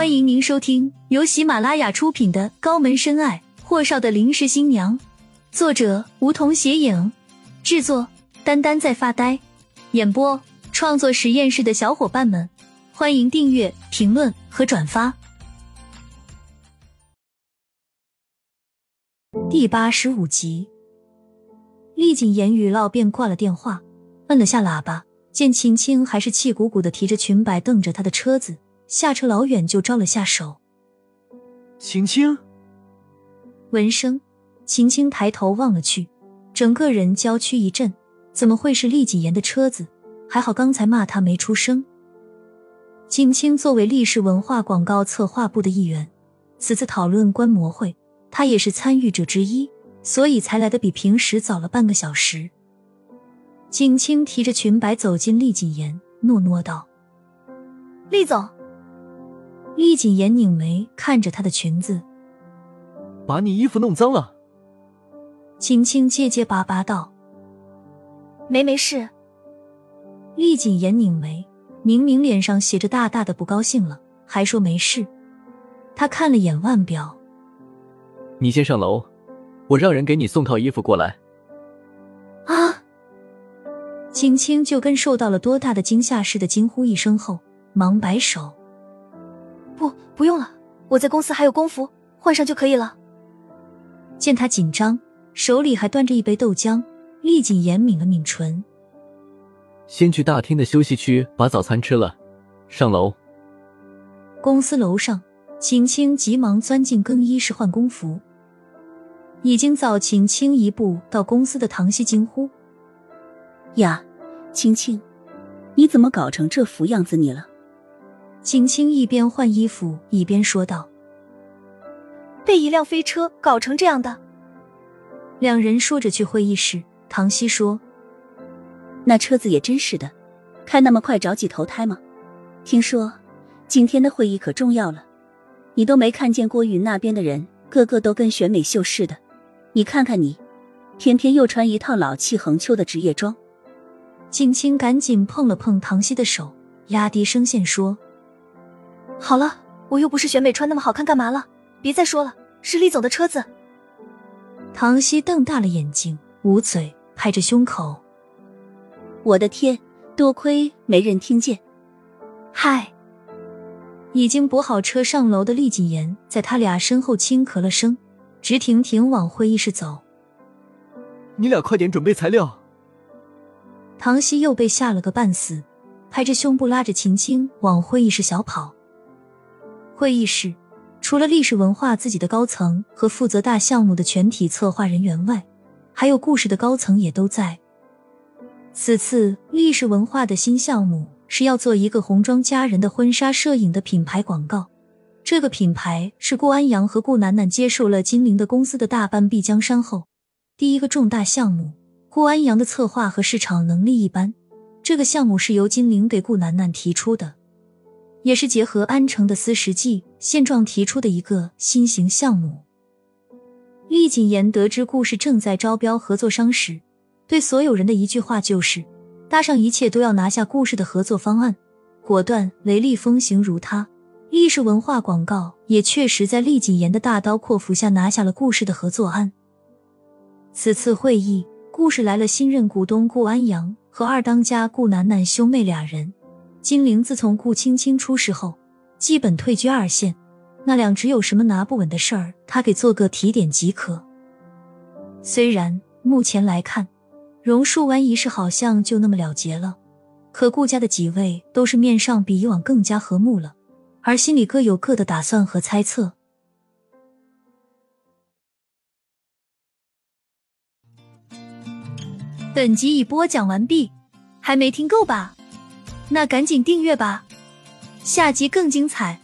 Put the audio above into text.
欢迎您收听由喜马拉雅出品的《高门深爱：霍少的临时新娘》，作者梧桐斜影，制作丹丹在发呆，演播创作实验室的小伙伴们，欢迎订阅、评论和转发。第八十五集，厉景言语唠便挂了电话，摁了下喇叭，见秦青还是气鼓鼓的提着裙摆瞪着他的车子。下车老远就招了下手，青青。闻声，秦青抬头望了去，整个人娇躯一震，怎么会是厉谨言的车子？还好刚才骂他没出声。秦青作为历史文化广告策划部的一员，此次讨论观摩会，他也是参与者之一，所以才来的比平时早了半个小时。景青提着裙摆走进厉谨言，诺诺道：“厉总。”厉谨言拧眉看着她的裙子，把你衣服弄脏了。青青结结巴巴道：“没没事。”厉谨言拧眉，明明脸上写着大大的不高兴了，还说没事。他看了眼腕表，你先上楼，我让人给你送套衣服过来。啊！青青就跟受到了多大的惊吓似的惊呼一声后，忙摆手。不，用了，我在公司还有工服，换上就可以了。见他紧张，手里还端着一杯豆浆，厉景言抿了抿唇。先去大厅的休息区把早餐吃了，上楼。公司楼上，秦青急忙钻进更衣室换工服。已经早秦青一步到公司的唐熙惊呼：“呀，青青，你怎么搞成这副样子你了？”景青一边换衣服一边说道：“被一辆飞车搞成这样的。”两人说着去会议室。唐熙说：“那车子也真是的，开那么快着急投胎吗？听说今天的会议可重要了，你都没看见郭云那边的人个个都跟选美秀似的，你看看你，偏偏又穿一套老气横秋的职业装。”景清赶紧碰了碰唐熙的手，压低声线说。好了，我又不是选美，穿那么好看干嘛了？别再说了，是厉总的车子。唐熙瞪大了眼睛，捂嘴，拍着胸口：“我的天，多亏没人听见。”嗨，已经补好车上楼的厉锦言在他俩身后轻咳了声，直挺挺往会议室走。你俩快点准备材料。唐熙又被吓了个半死，拍着胸部拉着秦青往会议室小跑。会议室除了历史文化自己的高层和负责大项目的全体策划人员外，还有故事的高层也都在。此次历史文化的新项目是要做一个红妆佳人的婚纱摄影的品牌广告。这个品牌是顾安阳和顾楠楠接受了金陵的公司的大半壁江山后第一个重大项目。顾安阳的策划和市场能力一般，这个项目是由金陵给顾楠楠提出的。也是结合安城的私实际现状提出的一个新型项目。厉谨言得知故事正在招标合作商时，对所有人的一句话就是：搭上一切都要拿下故事的合作方案，果断雷厉风行如他。历史文化广告也确实在厉谨言的大刀阔斧下拿下了故事的合作案。此次会议，故事来了新任股东顾安阳和二当家顾楠楠兄妹俩人。金陵自从顾青青出事后，基本退居二线。那两只有什么拿不稳的事儿，他给做个提点即可。虽然目前来看，榕树湾一事好像就那么了结了，可顾家的几位都是面上比以往更加和睦了，而心里各有各的打算和猜测。本集已播讲完毕，还没听够吧？那赶紧订阅吧，下集更精彩。